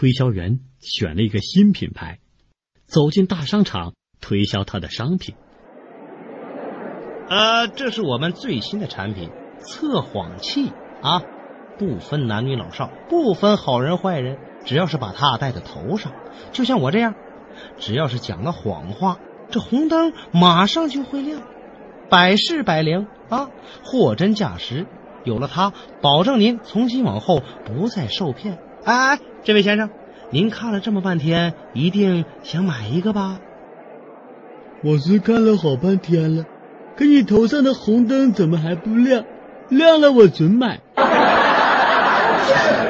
推销员选了一个新品牌，走进大商场推销他的商品。呃，这是我们最新的产品——测谎器啊，不分男女老少，不分好人坏人，只要是把它戴在头上，就像我这样，只要是讲了谎话，这红灯马上就会亮，百试百灵啊，货真价实。有了它，保证您从今往后不再受骗。哎哎，这位先生，您看了这么半天，一定想买一个吧？我是看了好半天了，可你头上的红灯怎么还不亮？亮了我准买。